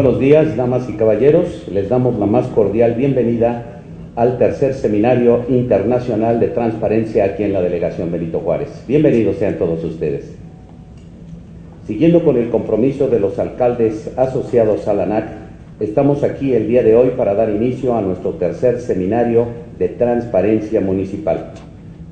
Buenos días, damas y caballeros. Les damos la más cordial bienvenida al tercer Seminario Internacional de Transparencia aquí en la Delegación Benito Juárez. Bienvenidos sean todos ustedes. Siguiendo con el compromiso de los alcaldes asociados a la ANAC, estamos aquí el día de hoy para dar inicio a nuestro tercer Seminario de Transparencia Municipal,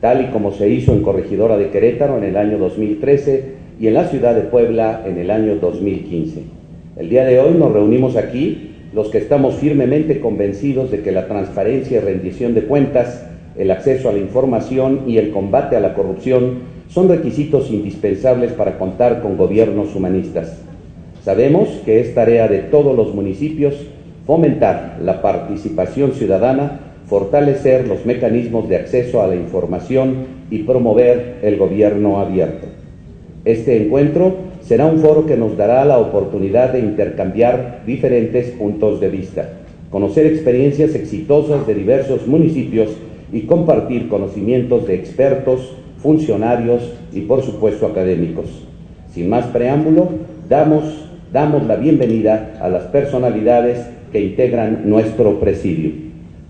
tal y como se hizo en Corregidora de Querétaro en el año 2013 y en la ciudad de Puebla en el año 2015. El día de hoy nos reunimos aquí los que estamos firmemente convencidos de que la transparencia y rendición de cuentas, el acceso a la información y el combate a la corrupción son requisitos indispensables para contar con gobiernos humanistas. Sabemos que es tarea de todos los municipios fomentar la participación ciudadana, fortalecer los mecanismos de acceso a la información y promover el gobierno abierto. Este encuentro será un foro que nos dará la oportunidad de intercambiar diferentes puntos de vista, conocer experiencias exitosas de diversos municipios y compartir conocimientos de expertos, funcionarios y por supuesto académicos. Sin más preámbulo, damos, damos la bienvenida a las personalidades que integran nuestro presidio.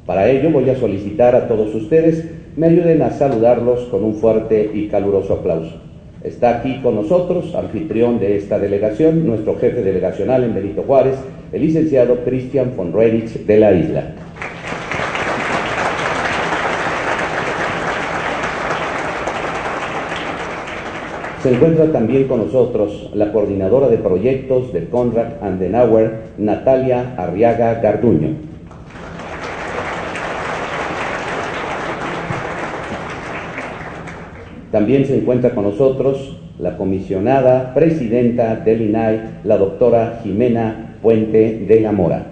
Para ello voy a solicitar a todos ustedes me ayuden a saludarlos con un fuerte y caluroso aplauso. Está aquí con nosotros, anfitrión de esta delegación, nuestro jefe delegacional en Benito Juárez, el licenciado Christian von Reinich de la isla. Se encuentra también con nosotros la coordinadora de proyectos de Conrad Andenauer, Natalia Arriaga Garduño. También se encuentra con nosotros la comisionada presidenta del INAI, la doctora Jimena Puente de la Mora.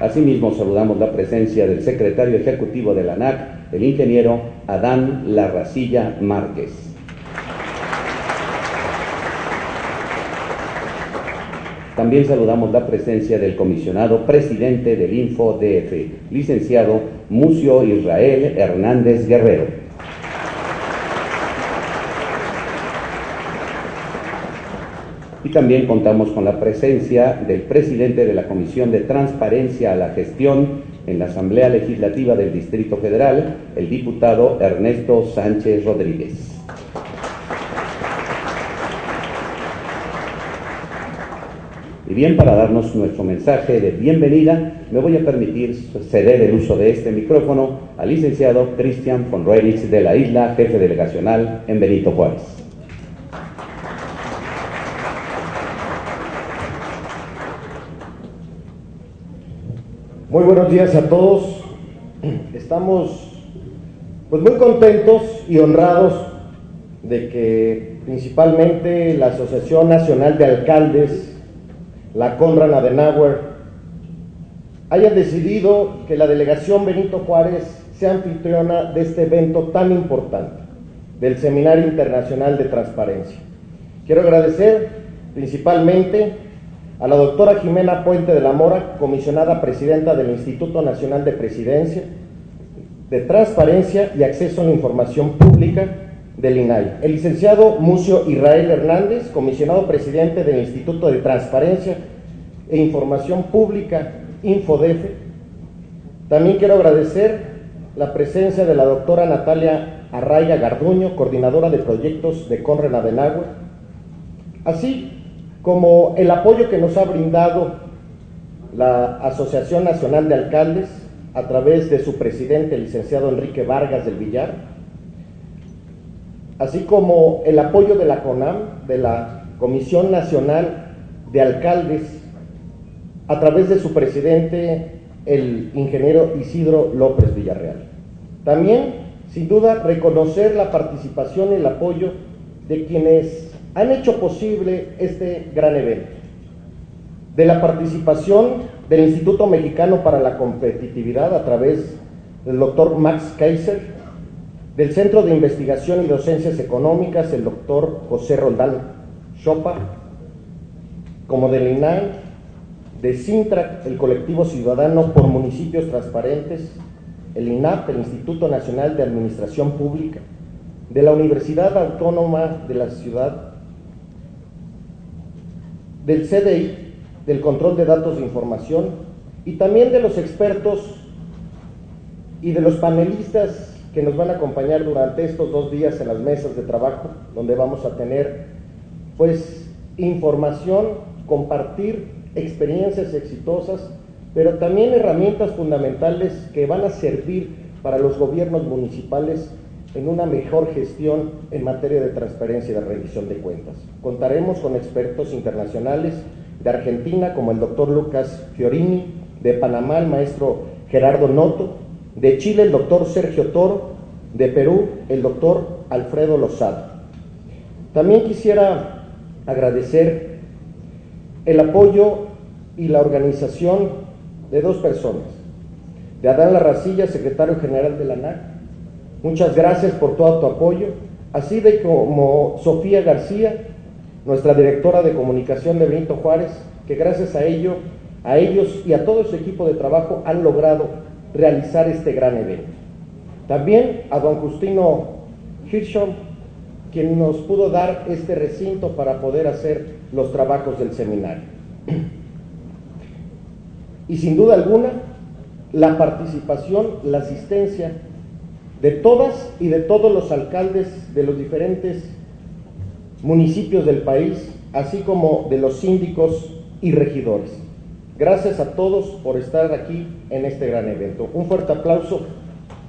Asimismo, saludamos la presencia del secretario ejecutivo de la ANAC, el ingeniero Adán Larracilla Márquez. También saludamos la presencia del comisionado presidente del InfoDF, licenciado Mucio Israel Hernández Guerrero. Y también contamos con la presencia del presidente de la Comisión de Transparencia a la Gestión en la Asamblea Legislativa del Distrito Federal, el diputado Ernesto Sánchez Rodríguez. Bien, para darnos nuestro mensaje de bienvenida, me voy a permitir ceder el uso de este micrófono al licenciado Christian von Reitz de la isla, jefe delegacional en Benito Juárez. Muy buenos días a todos. Estamos pues muy contentos y honrados de que principalmente la Asociación Nacional de Alcaldes, la Conrad Adenauer, haya decidido que la delegación Benito Juárez sea anfitriona de este evento tan importante, del Seminario Internacional de Transparencia. Quiero agradecer principalmente a la doctora Jimena Puente de la Mora, comisionada presidenta del Instituto Nacional de Presidencia, de Transparencia y Acceso a la Información Pública del INAI. El licenciado Mucio Israel Hernández, comisionado presidente del Instituto de Transparencia e Información Pública, Infodef. También quiero agradecer la presencia de la doctora Natalia Arraiga Garduño, coordinadora de proyectos de Conrad Adenauer, así como el apoyo que nos ha brindado la Asociación Nacional de Alcaldes a través de su presidente, el licenciado Enrique Vargas del Villar, así como el apoyo de la CONAM, de la Comisión Nacional de Alcaldes, a través de su presidente, el ingeniero Isidro López Villarreal. También, sin duda, reconocer la participación y el apoyo de quienes han hecho posible este gran evento. De la participación del Instituto Mexicano para la Competitividad a través del doctor Max Kaiser, del Centro de Investigación y Docencias Económicas, el doctor José Roldán Chopa, como del INAI, de Sintrac, el colectivo ciudadano por municipios transparentes, el INAP, el Instituto Nacional de Administración Pública, de la Universidad Autónoma de la Ciudad, del CDI, del Control de Datos de Información, y también de los expertos y de los panelistas que nos van a acompañar durante estos dos días en las mesas de trabajo, donde vamos a tener pues información, compartir experiencias exitosas, pero también herramientas fundamentales que van a servir para los gobiernos municipales en una mejor gestión en materia de transparencia y de rendición de cuentas. Contaremos con expertos internacionales de Argentina como el doctor Lucas Fiorini, de Panamá el maestro Gerardo Noto, de Chile el doctor Sergio Toro, de Perú el doctor Alfredo Lozado. También quisiera agradecer el apoyo y la organización de dos personas, de Adán Larracilla, secretario general de la ANAC, muchas gracias por todo tu apoyo, así de como Sofía García, nuestra directora de comunicación de Benito Juárez, que gracias a ello, a ellos y a todo su equipo de trabajo han logrado realizar este gran evento. También a don Justino Hirschhorn, quien nos pudo dar este recinto para poder hacer los trabajos del seminario. Y sin duda alguna, la participación, la asistencia de todas y de todos los alcaldes de los diferentes municipios del país, así como de los síndicos y regidores. Gracias a todos por estar aquí en este gran evento. Un fuerte aplauso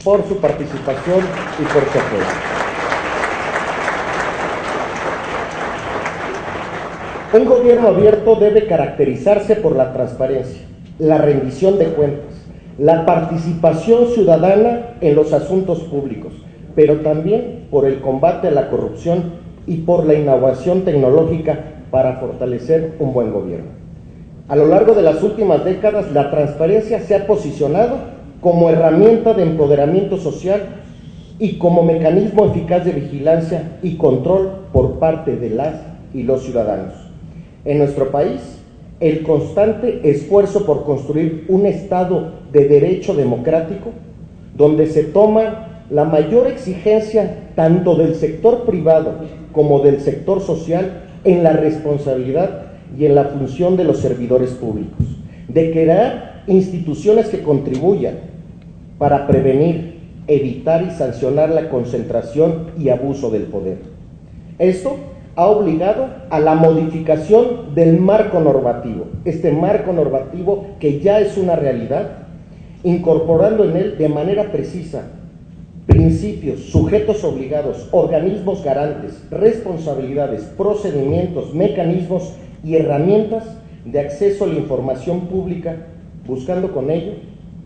por su participación y por su apoyo. Un gobierno abierto debe caracterizarse por la transparencia, la rendición de cuentas, la participación ciudadana en los asuntos públicos, pero también por el combate a la corrupción y por la innovación tecnológica para fortalecer un buen gobierno. A lo largo de las últimas décadas, la transparencia se ha posicionado como herramienta de empoderamiento social y como mecanismo eficaz de vigilancia y control por parte de las y los ciudadanos. En nuestro país, el constante esfuerzo por construir un Estado de derecho democrático, donde se toma la mayor exigencia tanto del sector privado como del sector social en la responsabilidad y en la función de los servidores públicos, de crear instituciones que contribuyan para prevenir, evitar y sancionar la concentración y abuso del poder. Esto ha obligado a la modificación del marco normativo, este marco normativo que ya es una realidad, incorporando en él de manera precisa principios, sujetos obligados, organismos garantes, responsabilidades, procedimientos, mecanismos y herramientas de acceso a la información pública, buscando con ello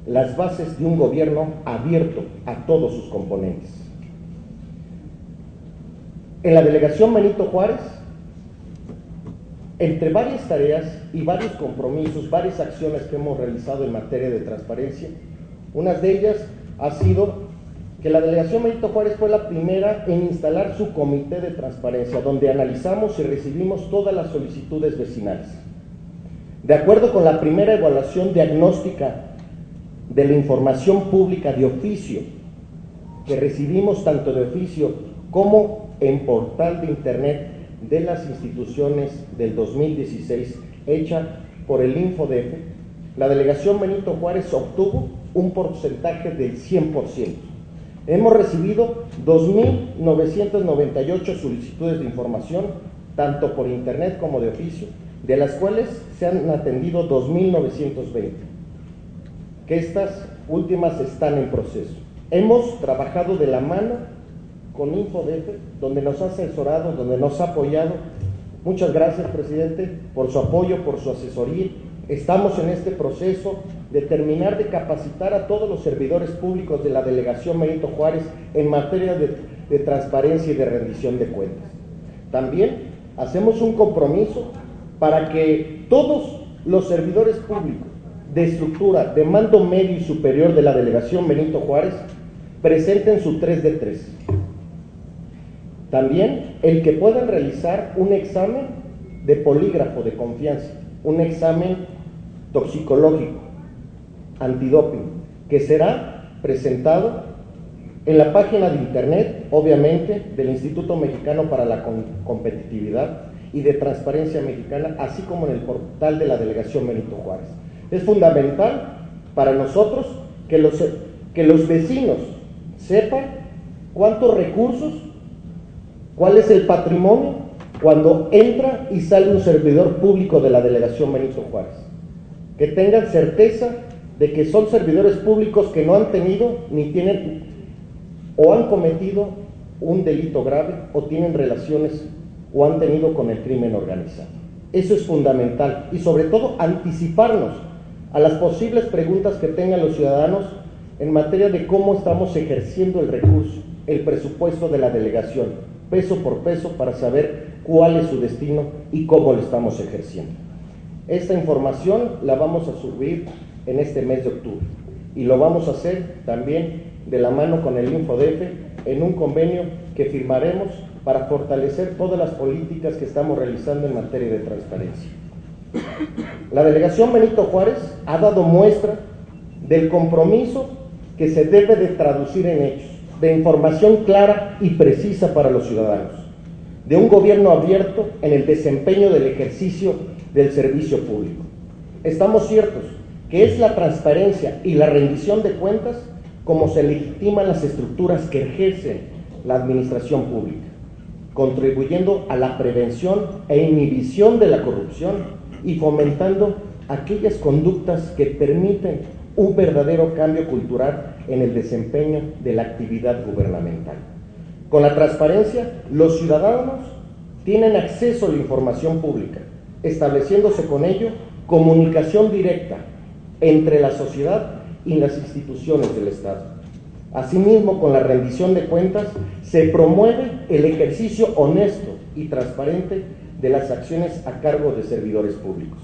las bases de un gobierno abierto a todos sus componentes. En la delegación Benito Juárez, entre varias tareas y varios compromisos, varias acciones que hemos realizado en materia de transparencia, una de ellas ha sido que la delegación Benito Juárez fue la primera en instalar su comité de transparencia, donde analizamos y recibimos todas las solicitudes vecinales. De acuerdo con la primera evaluación diagnóstica de la información pública de oficio, que recibimos tanto de oficio como en portal de Internet de las instituciones del 2016, hecha por el InfoDef, la delegación Benito Juárez obtuvo un porcentaje del 100%. Hemos recibido 2.998 solicitudes de información, tanto por internet como de oficio, de las cuales se han atendido 2.920, que estas últimas están en proceso. Hemos trabajado de la mano con InfoDF, donde nos ha asesorado, donde nos ha apoyado. Muchas gracias, presidente, por su apoyo, por su asesoría. Estamos en este proceso de terminar de capacitar a todos los servidores públicos de la delegación Benito Juárez en materia de, de transparencia y de rendición de cuentas. También hacemos un compromiso para que todos los servidores públicos de estructura de mando medio y superior de la delegación Benito Juárez presenten su 3 de 3. También el que puedan realizar un examen de polígrafo de confianza, un examen toxicológico antidoping, que será presentado en la página de internet, obviamente, del Instituto Mexicano para la Competitividad y de Transparencia Mexicana, así como en el portal de la Delegación Benito Juárez. Es fundamental para nosotros que los, que los vecinos sepan cuántos recursos, cuál es el patrimonio cuando entra y sale un servidor público de la Delegación Benito Juárez. Que tengan certeza de que son servidores públicos que no han tenido ni tienen o han cometido un delito grave o tienen relaciones o han tenido con el crimen organizado. Eso es fundamental y sobre todo anticiparnos a las posibles preguntas que tengan los ciudadanos en materia de cómo estamos ejerciendo el recurso, el presupuesto de la delegación, peso por peso, para saber cuál es su destino y cómo lo estamos ejerciendo. Esta información la vamos a subir en este mes de octubre y lo vamos a hacer también de la mano con el InfoDF en un convenio que firmaremos para fortalecer todas las políticas que estamos realizando en materia de transparencia. La delegación Benito Juárez ha dado muestra del compromiso que se debe de traducir en hechos, de información clara y precisa para los ciudadanos, de un gobierno abierto en el desempeño del ejercicio del servicio público. Estamos ciertos que es la transparencia y la rendición de cuentas como se legitiman las estructuras que ejercen la administración pública, contribuyendo a la prevención e inhibición de la corrupción y fomentando aquellas conductas que permiten un verdadero cambio cultural en el desempeño de la actividad gubernamental. Con la transparencia, los ciudadanos tienen acceso a la información pública, estableciéndose con ello comunicación directa entre la sociedad y las instituciones del Estado. Asimismo, con la rendición de cuentas, se promueve el ejercicio honesto y transparente de las acciones a cargo de servidores públicos.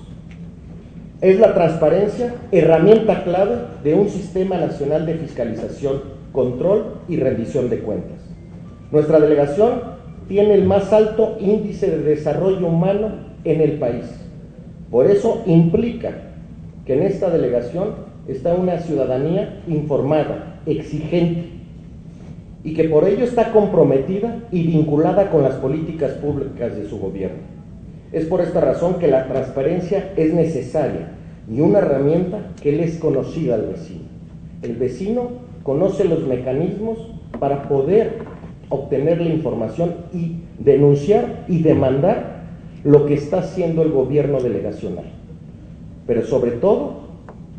Es la transparencia herramienta clave de un sistema nacional de fiscalización, control y rendición de cuentas. Nuestra delegación tiene el más alto índice de desarrollo humano en el país. Por eso implica que en esta delegación está una ciudadanía informada, exigente, y que por ello está comprometida y vinculada con las políticas públicas de su gobierno. Es por esta razón que la transparencia es necesaria y una herramienta que le es conocida al vecino. El vecino conoce los mecanismos para poder obtener la información y denunciar y demandar lo que está haciendo el gobierno delegacional. Pero sobre todo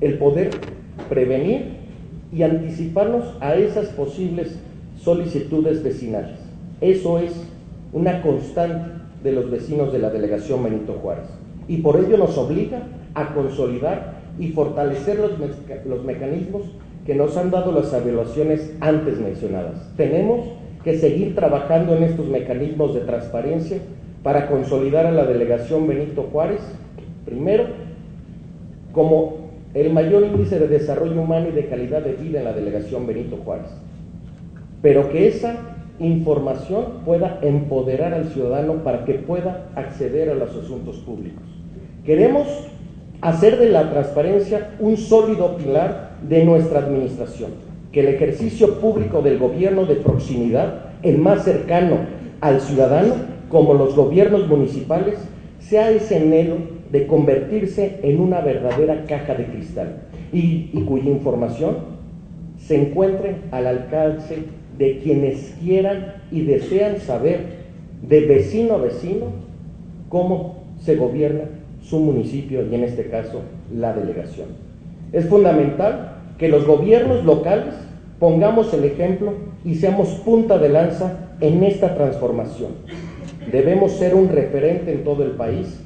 el poder prevenir y anticiparnos a esas posibles solicitudes vecinales. Eso es una constante de los vecinos de la delegación Benito Juárez. Y por ello nos obliga a consolidar y fortalecer los, los mecanismos que nos han dado las evaluaciones antes mencionadas. Tenemos que seguir trabajando en estos mecanismos de transparencia para consolidar a la delegación Benito Juárez, primero, como el mayor índice de desarrollo humano y de calidad de vida en la delegación Benito Juárez. Pero que esa información pueda empoderar al ciudadano para que pueda acceder a los asuntos públicos. Queremos hacer de la transparencia un sólido pilar de nuestra administración, que el ejercicio público del gobierno de proximidad, el más cercano al ciudadano, como los gobiernos municipales, sea ese anhelo de convertirse en una verdadera caja de cristal y, cuya información se encuentre al alcance de quienes quieran y desean saber de vecino a vecino cómo se gobierna su municipio y en este caso la delegación. Es fundamental que los gobiernos locales pongamos el ejemplo y seamos punta de lanza en esta transformación. Debemos ser un referente en todo el país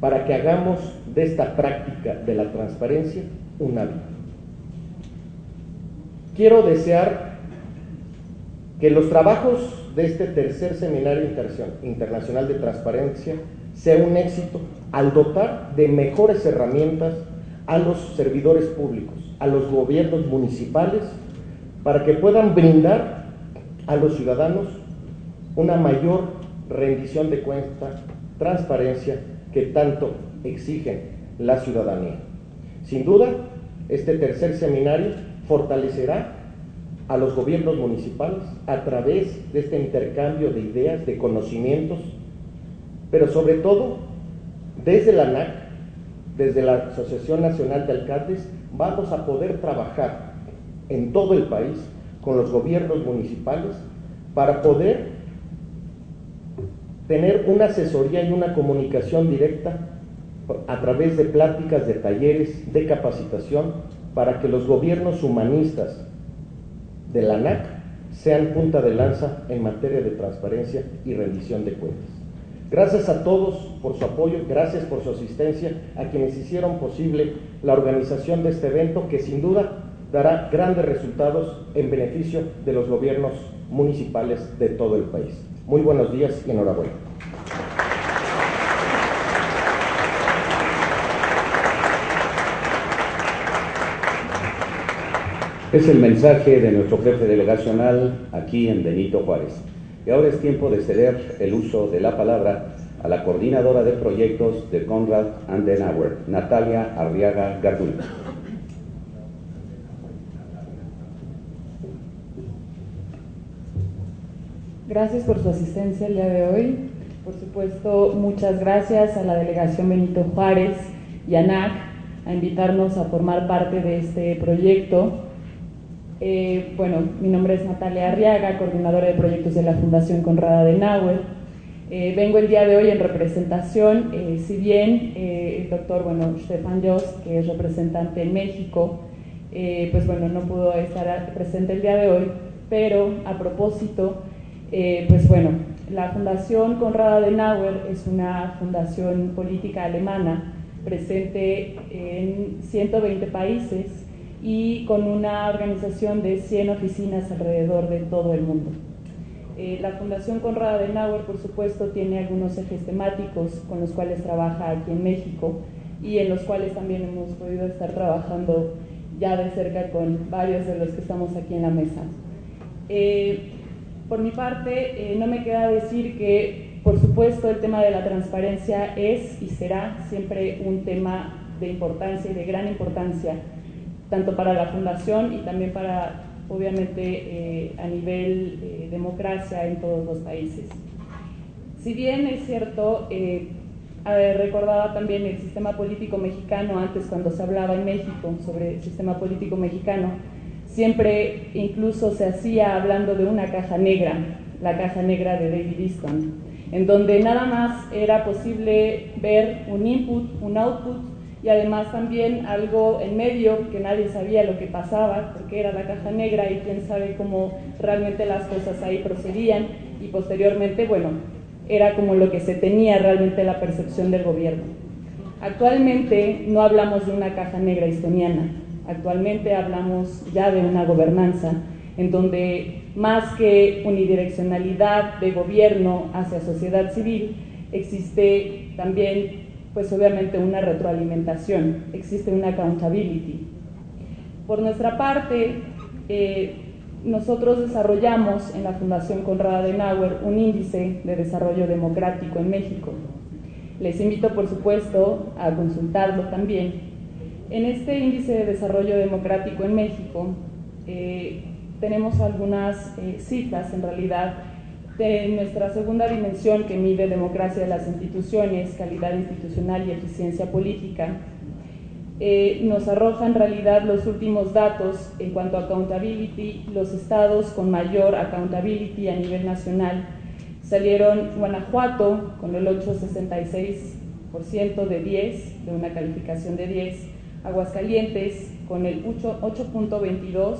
para que hagamos de esta práctica de la transparencia un hábito. Quiero desear que los trabajos de este tercer seminario internacional de transparencia sea un éxito al dotar de mejores herramientas a los servidores públicos, a los gobiernos municipales, para que puedan brindar a los ciudadanos una mayor rendición de cuenta, transparencia que tanto exige la ciudadanía. Sin duda, este tercer seminario fortalecerá a los gobiernos municipales a través de este intercambio de ideas, de conocimientos, pero sobre todo desde la ANAC, desde la Asociación Nacional de Alcaldes, vamos a poder trabajar en todo el país con los gobiernos municipales para poder tener una asesoría y una comunicación directa a través de pláticas, de talleres, de capacitación, para que los gobiernos humanistas de la ANAC sean punta de lanza en materia de transparencia y rendición de cuentas. Gracias a todos por su apoyo, gracias por su asistencia, a quienes hicieron posible la organización de este evento que sin duda dará grandes resultados en beneficio de los gobiernos municipales de todo el país. Muy buenos días y enhorabuena. Es el mensaje de nuestro jefe delegacional aquí en Benito Juárez. Y ahora es tiempo de ceder el uso de la palabra a la coordinadora de proyectos de Conrad Andenauer, Natalia Arriaga Gardul. Gracias por su asistencia el día de hoy. Por supuesto, muchas gracias a la delegación Benito Juárez y a NAC a invitarnos a formar parte de este proyecto eh, bueno, mi nombre es Natalia Arriaga, coordinadora de proyectos de la Fundación Conrada de Nauer. Eh, vengo el día de hoy en representación, eh, si bien el doctor, bueno, Stefan Jost, que es representante en México, pues bueno, no pudo estar presente el día de hoy, pero a propósito, pues bueno, la Fundación Conrada de Nauer es una fundación política alemana presente en 120 países y con una organización de 100 oficinas alrededor de todo el mundo. Eh, la Fundación Conrad Adenauer, por supuesto, tiene algunos ejes temáticos con los cuales trabaja aquí en México y en los cuales también hemos podido estar trabajando ya de cerca con varios de los que estamos aquí en la mesa. Eh, por mi parte, eh, no me queda decir que, por supuesto, el tema de la transparencia es y será siempre un tema de importancia y de gran importancia tanto para la fundación y también para, obviamente, eh, a nivel de democracia en todos los países. Si bien es cierto, eh, recordaba también el sistema político mexicano, antes cuando se hablaba en México sobre el sistema político mexicano, siempre incluso se hacía hablando de una caja negra, la caja negra de David Easton, en donde nada más era posible ver un input, un output y además también algo en medio que nadie sabía lo que pasaba, porque era la caja negra y quién sabe cómo realmente las cosas ahí procedían y posteriormente, bueno, era como lo que se tenía realmente la percepción del gobierno. Actualmente no hablamos de una caja negra estoniana, actualmente hablamos ya de una gobernanza en donde más que unidireccionalidad de gobierno hacia sociedad civil, existe también pues obviamente una retroalimentación, existe una accountability. Por nuestra parte, eh, nosotros desarrollamos en la Fundación Conrad Adenauer un índice de desarrollo democrático en México. Les invito, por supuesto, a consultarlo también. En este índice de desarrollo democrático en México eh, tenemos algunas eh, cifras en realidad de nuestra segunda dimensión que mide democracia de las instituciones, calidad institucional y eficiencia política, eh, nos arroja en realidad los últimos datos en cuanto a accountability, los estados con mayor accountability a nivel nacional. Salieron Guanajuato con el 8,66% de 10, de una calificación de 10, Aguascalientes con el 8.22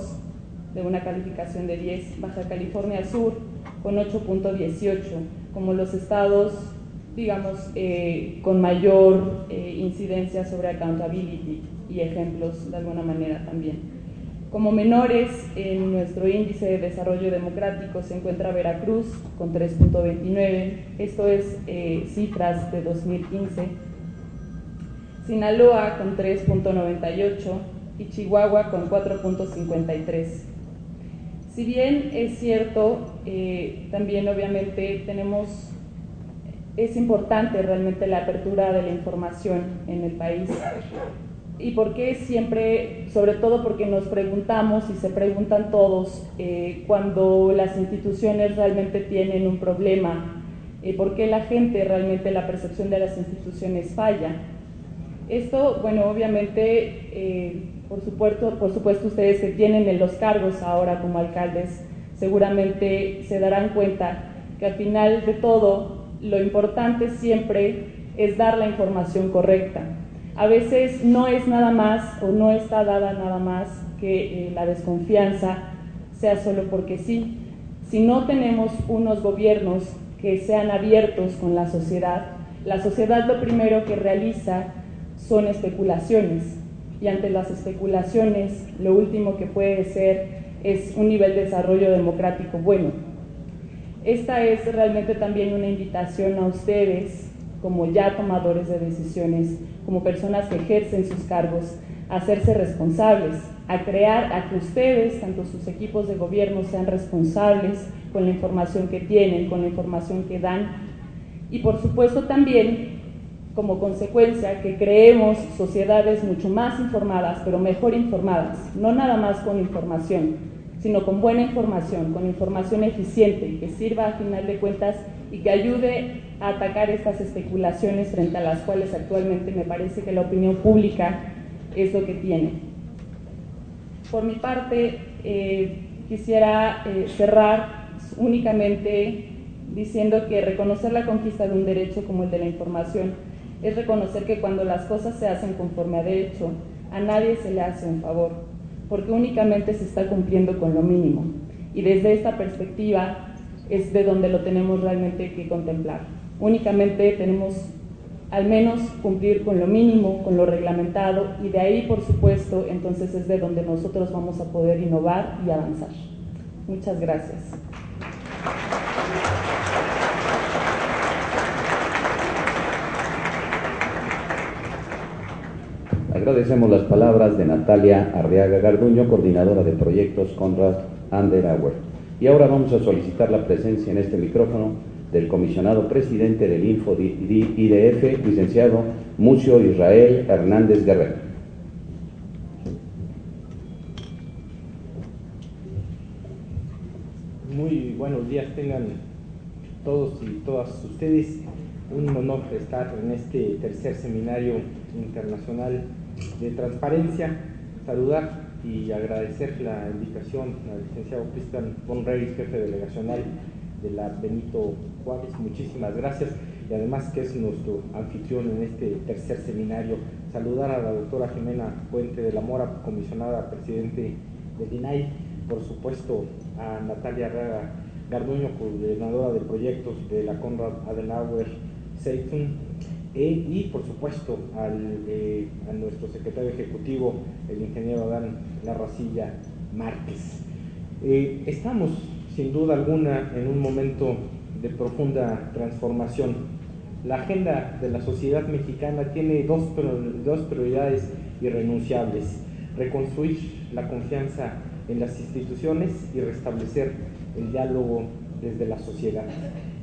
de una calificación de 10, Baja California Sur con 8.18, como los estados, digamos, eh, con mayor eh, incidencia sobre accountability y ejemplos de alguna manera también. Como menores, en nuestro índice de desarrollo democrático se encuentra Veracruz con 3.29, esto es eh, cifras de 2015, Sinaloa con 3.98 y Chihuahua con 4.53. Si bien es cierto, eh, también obviamente tenemos, es importante realmente la apertura de la información en el país. y por qué siempre, sobre todo porque nos preguntamos y se preguntan todos eh, cuando las instituciones realmente tienen un problema, eh, por qué la gente realmente la percepción de las instituciones falla. Esto, bueno, obviamente, eh, por, supuesto, por supuesto ustedes que tienen los cargos ahora como alcaldes, seguramente se darán cuenta que al final de todo, lo importante siempre es dar la información correcta a veces no es nada más o no está dada nada más que eh, la desconfianza sea solo porque sí. Si no tenemos unos gobiernos que sean abiertos con la sociedad, la sociedad lo primero que realiza son especulaciones y ante las especulaciones lo último que puede ser es un nivel de desarrollo democrático bueno. Esta es realmente también una invitación a ustedes como ya tomadores de decisiones, como personas que ejercen sus cargos, a hacerse responsables, a crear, a que ustedes, tanto sus equipos de gobierno, sean responsables con la información que tienen, con la información que dan. Y por supuesto también, como consecuencia, que creemos sociedades mucho más informadas, pero mejor informadas, no nada más con información, sino con buena información, con información eficiente, que sirva a final de cuentas y que ayude a atacar estas especulaciones frente a las cuales actualmente me parece que la opinión pública es lo que tiene. Por mi parte, eh, quisiera eh, cerrar únicamente diciendo que reconocer la conquista de un derecho como el de la información es reconocer que cuando las cosas se hacen conforme a derecho, a nadie se le hace un favor, porque únicamente se está cumpliendo con lo mínimo. Y desde esta perspectiva, es de donde lo tenemos realmente que contemplar. Únicamente tenemos al menos cumplir con lo mínimo, con lo reglamentado y de ahí, por supuesto, entonces es de donde nosotros vamos a poder innovar y avanzar. Muchas gracias. Agradecemos las palabras de Natalia Arriaga Garduño, coordinadora de proyectos Conrad Anderauer. Y ahora vamos a solicitar la presencia en este micrófono del comisionado presidente del Info IDF, licenciado Mucio Israel Hernández Guerrero. Muy buenos días tengan todos y todas ustedes. Un honor estar en este tercer seminario internacional de transparencia. Saludar y agradecer la invitación al licenciado Cristian von Reyes, jefe delegacional de la Benito Juárez. Muchísimas gracias y además que es nuestro anfitrión en este tercer seminario. Saludar a la doctora Jimena Puente de la Mora, comisionada presidente del INAI, por supuesto a Natalia Raga Garduño, coordinadora de proyectos de la Conrad Adenauer Seitun e, y por supuesto al, eh, a nuestro secretario ejecutivo, el ingeniero Adán Larracilla Márquez. Eh, estamos sin duda alguna en un momento de profunda transformación. La agenda de la sociedad mexicana tiene dos, dos prioridades irrenunciables. Reconstruir la confianza en las instituciones y restablecer el diálogo desde la sociedad.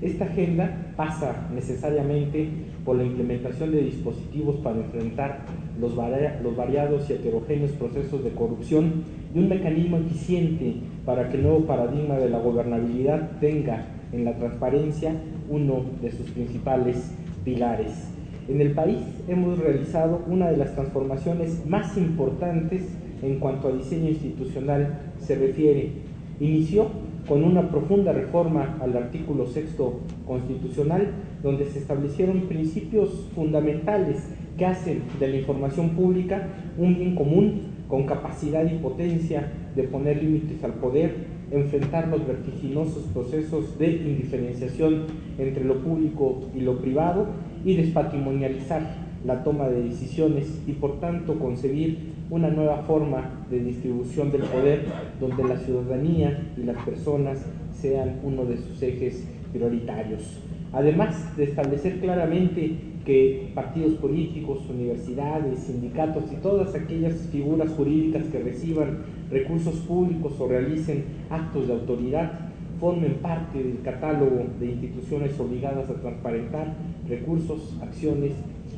Esta agenda pasa necesariamente por la implementación de dispositivos para enfrentar los, variados y heterogéneos procesos de corrupción y un mecanismo eficiente para que el nuevo paradigma de la gobernabilidad tenga en la transparencia uno de sus principales pilares. En el país hemos realizado una de las transformaciones más importantes en cuanto a diseño institucional se refiere. Inició con una profunda reforma al artículo sexto constitucional, donde se establecieron principios fundamentales que hacen de la información pública un bien común con capacidad y potencia de poner límites al poder, enfrentar los vertiginosos procesos de indiferenciación entre lo público y lo privado y despatrimonializar la toma de decisiones y por tanto concebir una nueva forma de distribución del poder donde la ciudadanía y las personas sean uno de sus ejes prioritarios. Además de establecer claramente que partidos políticos, universidades, sindicatos y todas aquellas figuras jurídicas que reciban recursos públicos o realicen actos de autoridad formen parte del catálogo de instituciones obligadas a transparentar recursos, acciones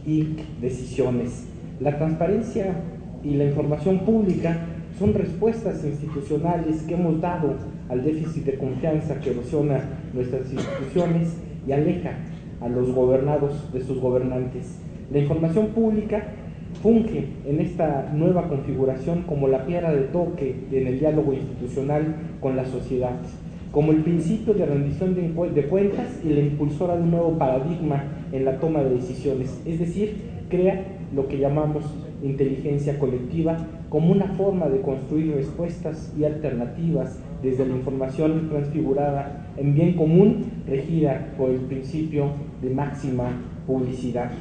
y decisiones. La transparencia y la información pública son respuestas institucionales que hemos dado al déficit de confianza que erosiona nuestras instituciones y aleja a los gobernados de sus gobernantes. La información pública funge en esta nueva configuración como la piedra de toque en el diálogo institucional con la sociedad, como el principio de rendición de, cuentas y la impulsora de un nuevo paradigma en la toma de decisiones, es decir, crea lo que llamamos inteligencia colectiva como una forma de construir respuestas y alternativas desde la información transfigurada en bien común regida por el principio de máxima publicidad.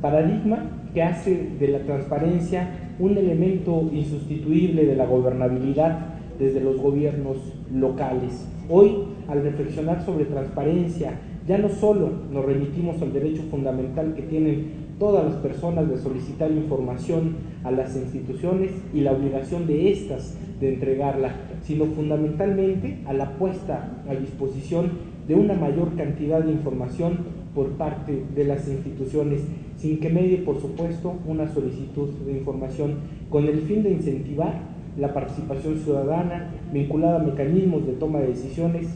Paradigma que hace de la transparencia un elemento insustituible de la gobernabilidad desde los gobiernos locales. Hoy, al reflexionar sobre transparencia, ya no solo nos remitimos al derecho fundamental que tienen todas las personas de solicitar información a las instituciones y la obligación de éstas de entregarla, sino fundamentalmente a la puesta a disposición de una mayor cantidad de información por parte de las instituciones, sin que medie, por supuesto, una solicitud de información con el fin de incentivar la participación ciudadana vinculada a mecanismos de toma de decisiones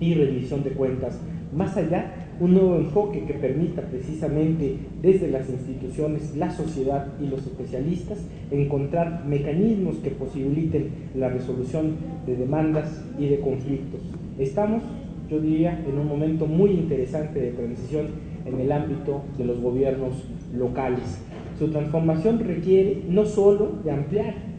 y rendición de cuentas. Más allá un nuevo enfoque que permita precisamente desde las instituciones, la sociedad y los especialistas encontrar mecanismos que posibiliten la resolución de demandas y de conflictos. Estamos, yo diría, en un momento muy interesante de transición en el ámbito de los gobiernos locales. Su transformación requiere no solo de ampliar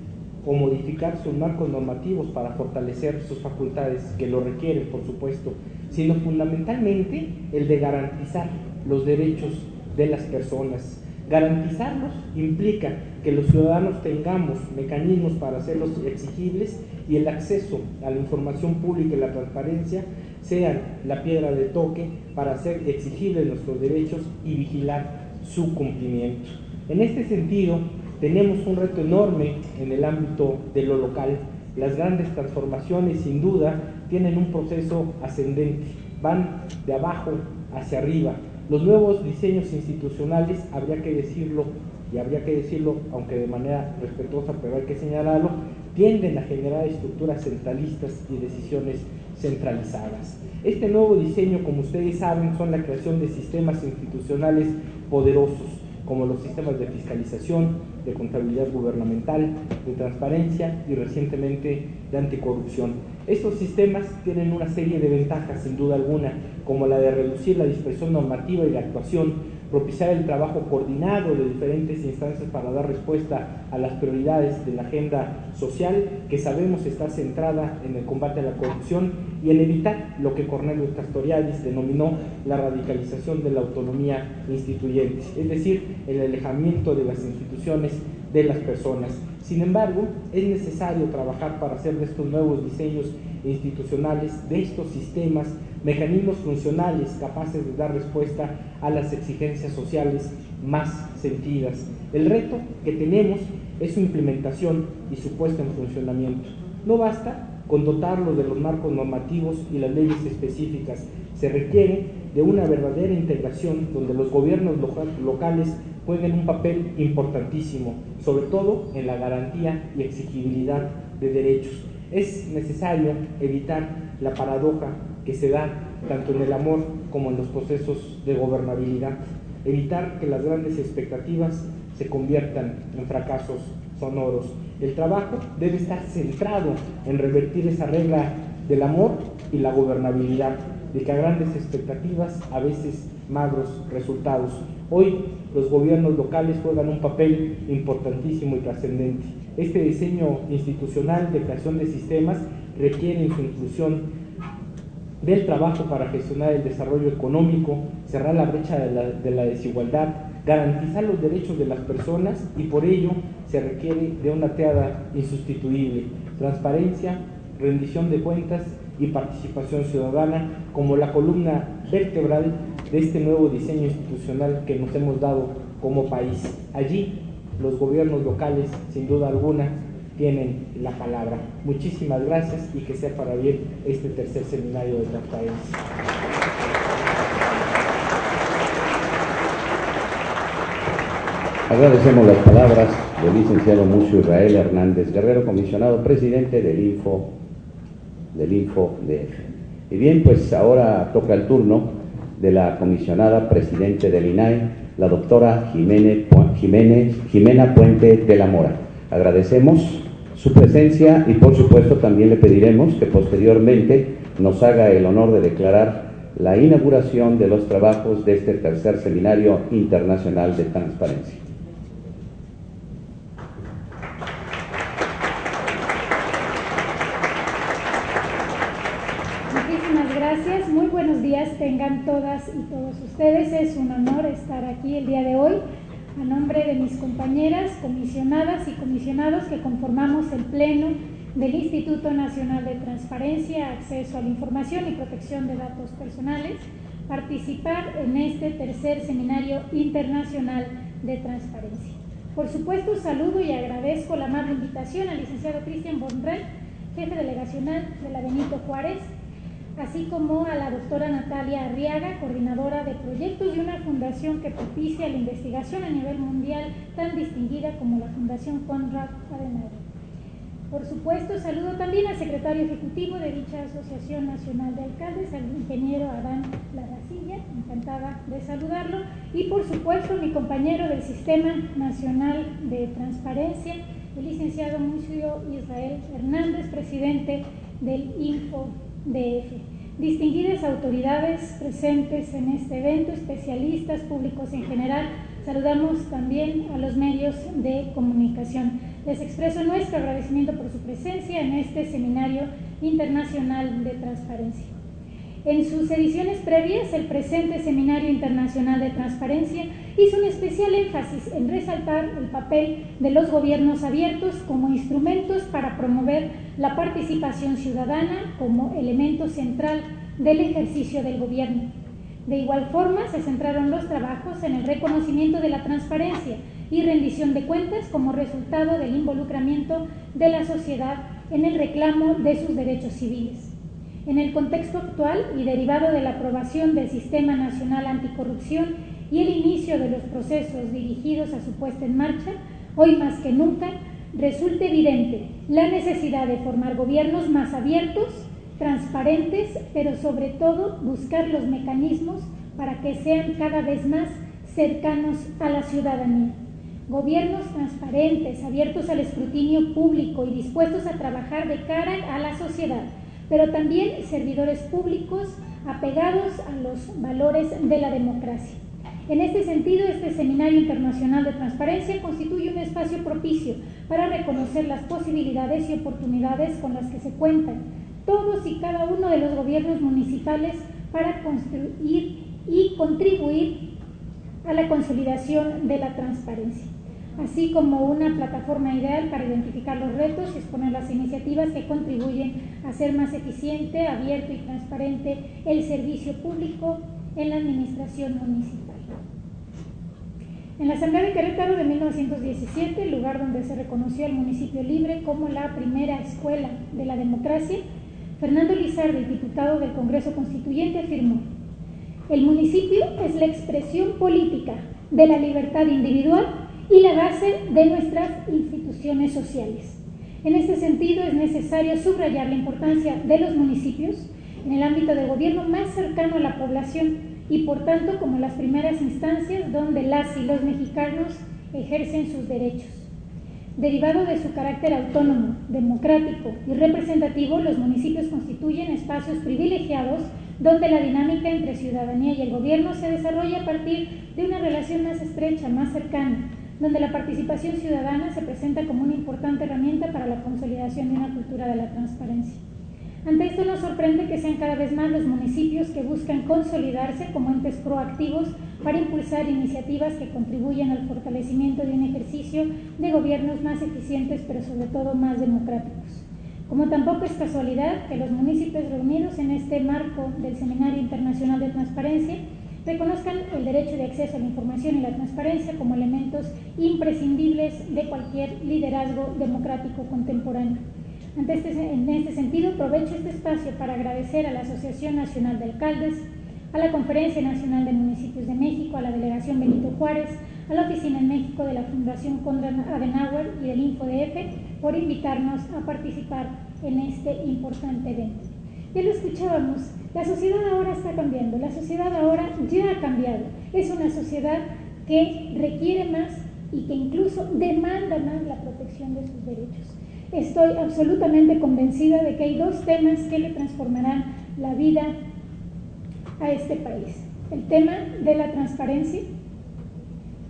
o modificar sus marcos normativos para fortalecer sus facultades, que lo requieren, por supuesto, sino fundamentalmente el de garantizar los derechos de las personas. Garantizarlos implica que los ciudadanos tengamos mecanismos para hacerlos exigibles y el acceso a la información pública y la transparencia sean la piedra de toque para hacer exigibles nuestros derechos y vigilar su cumplimiento. En este sentido, tenemos un reto enorme en el ámbito de lo local. Las grandes transformaciones, sin duda, tienen un proceso ascendente, van de abajo hacia arriba. Los nuevos diseños institucionales, habría que decirlo, y habría que decirlo, aunque de manera respetuosa, pero hay que señalarlo, tienden a generar estructuras centralistas y decisiones centralizadas. Este nuevo diseño, como ustedes saben, son la creación de sistemas institucionales poderosos, como los sistemas de fiscalización, de contabilidad gubernamental, de transparencia y recientemente de anticorrupción. Estos sistemas tienen una serie de ventajas, sin duda alguna, como la de reducir la dispersión normativa y la actuación, propiciar el trabajo coordinado de diferentes instancias para dar respuesta a las prioridades de la agenda social que sabemos está centrada en el combate a la corrupción y en evitar lo que Cornelio Castoriadis denominó la radicalización de la autonomía instituyente, es decir, el alejamiento de las instituciones de las personas. Sin embargo, es necesario trabajar para hacer de estos nuevos diseños institucionales, de estos sistemas, mecanismos funcionales capaces de dar respuesta a las exigencias sociales más sentidas. El reto que tenemos es su implementación y su puesta en funcionamiento. No basta con dotarlo de los marcos normativos y las leyes específicas, se requiere de una verdadera integración donde los gobiernos locales jueguen un papel importantísimo, sobre todo en la garantía y exigibilidad de derechos. Es necesario evitar la paradoja que se da tanto en el amor como en los procesos de gobernabilidad. Evitar que las grandes expectativas se conviertan en fracasos sonoros. El trabajo debe estar centrado en revertir esa regla del amor y la gobernabilidad, de que a grandes expectativas a veces magros resultados. Hoy los gobiernos locales juegan un papel importantísimo y trascendente. Este diseño institucional de creación de sistemas requiere su inclusión del trabajo para gestionar el desarrollo económico, cerrar la brecha de la, desigualdad, garantizar los derechos de las personas y por ello se requiere de una teada insustituible, transparencia, rendición de cuentas y participación ciudadana como la columna vertebral de este nuevo diseño institucional que nos hemos dado como país. Allí los gobiernos locales, sin duda alguna, tienen la palabra. Muchísimas gracias y que sea para bien este tercer seminario de transparencia. Agradecemos las palabras del licenciado Mucio Israel Hernández Guerrero, comisionado presidente del Info del Info Y bien, pues ahora toca el turno de la comisionada presidente del INAE, la doctora Jiménez, Jiménez, Jimena Puente de la Mora. Agradecemos su presencia y por supuesto también le pediremos que posteriormente nos haga el honor de declarar la inauguración de los trabajos de este tercer seminario internacional de transparencia. Tengan todas y todos ustedes. Es un honor estar aquí el día de hoy a nombre de mis compañeras, comisionadas y comisionados que conformamos el Pleno del Instituto Nacional de Transparencia, Acceso a la Información y Protección de Datos Personales, participar en este tercer Seminario Internacional de Transparencia. Por supuesto, saludo y agradezco la amable invitación al licenciado Cristian Bonrel, jefe delegacional de la Benito Juárez, así como a la doctora Natalia Arriaga, coordinadora de proyectos de una fundación que propicia la investigación a nivel mundial tan distinguida como la Fundación Conrad Adenauer. Por supuesto, saludo también al secretario ejecutivo de dicha Asociación Nacional de Alcaldes, al ingeniero Adán Larracilla, encantada de saludarlo, y por supuesto mi compañero del Sistema Nacional de Transparencia, el licenciado Mucio Israel Hernández, presidente del Info DF. Distinguidas autoridades presentes en este evento, especialistas, públicos en general, saludamos también a los medios de comunicación. Les expreso nuestro agradecimiento por su presencia en este Seminario Internacional de Transparencia. En sus ediciones previas, el presente Seminario Internacional de Transparencia hizo un especial énfasis en resaltar el papel de los gobiernos abiertos como instrumentos para promover la participación ciudadana como elemento central del ejercicio del gobierno. De igual forma, se centraron los trabajos en el reconocimiento de la transparencia y rendición de cuentas como resultado del involucramiento de la sociedad en el reclamo de sus derechos civiles. En el contexto actual y derivado de la aprobación del Sistema Nacional Anticorrupción y el inicio de los procesos dirigidos a su puesta en marcha, hoy más que nunca resulta evidente la necesidad de formar gobiernos más abiertos, transparentes, pero sobre todo buscar los mecanismos para que sean cada vez más cercanos a la ciudadanía. Gobiernos transparentes, abiertos al escrutinio público y dispuestos a trabajar de cara a la sociedad pero también servidores públicos apegados a los valores de la democracia. En este sentido, este Seminario Internacional de Transparencia constituye un espacio propicio para reconocer las posibilidades y oportunidades con las que se cuentan todos y cada uno de los gobiernos municipales para construir y contribuir a la consolidación de la transparencia así como una plataforma ideal para identificar los retos y exponer las iniciativas que contribuyen a hacer más eficiente, abierto y transparente el servicio público en la administración municipal. En la Asamblea de Querétaro de 1917, el lugar donde se reconoció al municipio libre como la primera escuela de la democracia, Fernando Lizardi, diputado del Congreso Constituyente, afirmó, el municipio es la expresión política de la libertad individual y la base de nuestras instituciones sociales. En este sentido, es necesario subrayar la importancia de los municipios en el ámbito de gobierno más cercano a la población y, por tanto, como las primeras instancias donde las y los mexicanos ejercen sus derechos. Derivado de su carácter autónomo, democrático y representativo, los municipios constituyen espacios privilegiados donde la dinámica entre ciudadanía y el gobierno se desarrolla a partir de una relación más estrecha, más cercana, donde la participación ciudadana se presenta como una importante herramienta para la consolidación de una cultura de la transparencia. Ante esto nos sorprende que sean cada vez más los municipios que buscan consolidarse como entes proactivos para impulsar iniciativas que contribuyan al fortalecimiento de un ejercicio de gobiernos más eficientes, pero sobre todo más democráticos. Como tampoco es casualidad que los municipios reunidos en este marco del Seminario Internacional de Transparencia reconozcan el derecho de acceso a la información y la transparencia como elementos imprescindibles de cualquier liderazgo democrático contemporáneo. Este, en este sentido, aprovecho este espacio para agradecer a la Asociación Nacional de Alcaldes, a la Conferencia Nacional de Municipios de México, a la Delegación Benito Juárez, a la Oficina en México de la Fundación Konrad Adenauer y del InfoDF por invitarnos a participar en este importante evento. Ya lo escuchábamos, la sociedad ahora está cambiando, la sociedad ahora ya ha cambiado. Es una sociedad que requiere más y que incluso demanda más la protección de sus derechos. Estoy absolutamente convencida de que hay dos temas que le transformarán la vida a este país. El tema de la transparencia,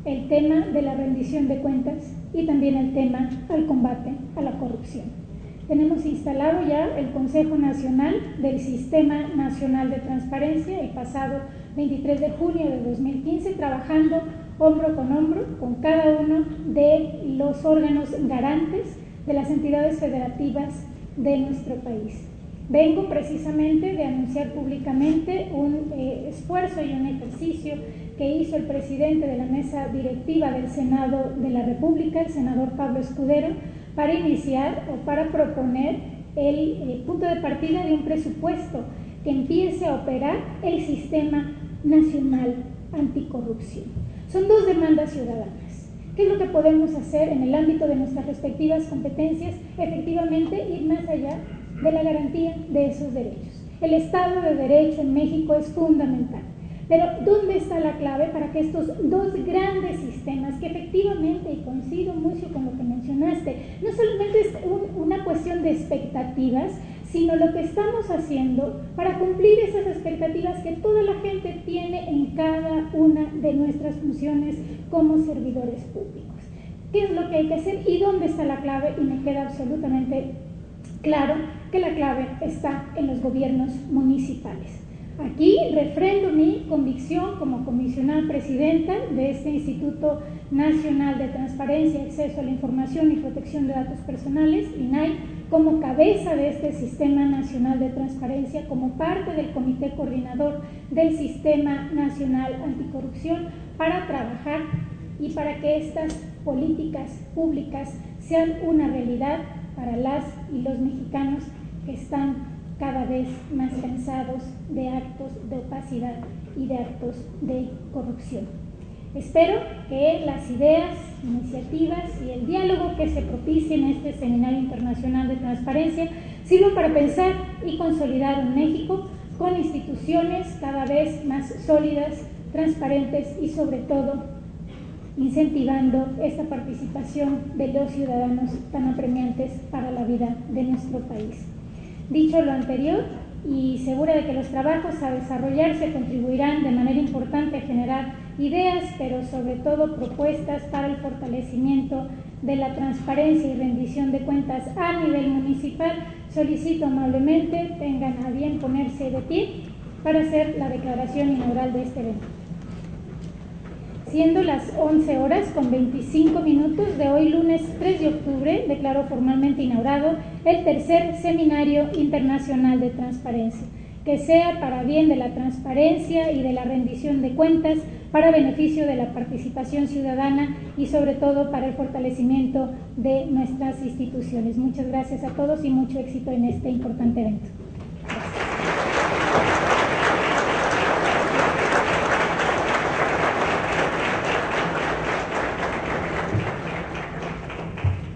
el tema de la rendición de cuentas y también el tema al combate a la corrupción. Tenemos instalado ya el Consejo Nacional del Sistema Nacional de Transparencia el pasado 23 de junio de 2015, trabajando hombro con hombro con cada uno de los órganos garantes de las entidades federativas de nuestro país. Vengo precisamente de anunciar públicamente un eh, esfuerzo y un ejercicio que hizo el presidente de la mesa directiva del Senado de la República, el senador Pablo Escudero, para iniciar o para proponer el punto de partida de un presupuesto que empiece a operar el sistema nacional anticorrupción. Son dos demandas ciudadanas. ¿Qué es lo que podemos hacer en el ámbito de nuestras respectivas competencias? Efectivamente, ir más allá de la garantía de esos derechos. El Estado de Derecho en México es fundamental. Pero ¿dónde está la clave para que estos dos grandes sistemas, que efectivamente, y coincido mucho con lo que mencionaste, no solamente es una cuestión de expectativas, sino lo que estamos haciendo para cumplir esas expectativas que toda la gente tiene en cada una de nuestras funciones como servidores públicos. ¿Qué es lo que hay que hacer y dónde está la clave? Y me queda absolutamente claro que la clave está en los gobiernos municipales. Aquí refrendo mi convicción como comisionada presidenta de este Instituto Nacional de Transparencia, Acceso a la Información y Protección de Datos Personales, INAI, como cabeza de este Sistema Nacional de Transparencia, como parte del Comité Coordinador del Sistema Nacional Anticorrupción, para trabajar y para que estas políticas públicas sean una realidad para las y los mexicanos que están cada vez más cansados de actos de opacidad y de actos de corrupción. Espero que las ideas, iniciativas y el diálogo que se propicie en este Seminario Internacional de Transparencia sirvan para pensar y consolidar un México con instituciones cada vez más sólidas, transparentes y sobre todo incentivando esta participación de los ciudadanos tan apremiantes para la vida de nuestro país. Dicho lo anterior, y segura de que los trabajos a desarrollarse contribuirán de manera importante a generar ideas, pero sobre todo propuestas para el fortalecimiento de la transparencia y rendición de cuentas a nivel municipal, solicito amablemente tengan a bien ponerse de pie para hacer la declaración inaugural de este evento. Siendo las 11 horas con 25 minutos de hoy lunes 3 de octubre, declaro formalmente inaugurado el tercer Seminario Internacional de Transparencia que sea para bien de la transparencia y de la rendición de cuentas, para beneficio de la participación ciudadana y sobre todo para el fortalecimiento de nuestras instituciones. Muchas gracias a todos y mucho éxito en este importante evento.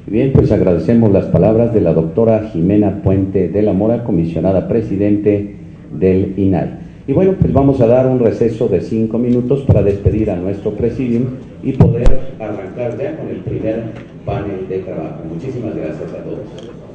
Bien, pues agradecemos las palabras de la doctora Jimena Puente de la Mora, comisionada presidente del INAI. Y bueno, pues vamos a dar un receso de cinco minutos para despedir a nuestro presidium y poder arrancar ya con el primer panel de trabajo. Muchísimas gracias a todos.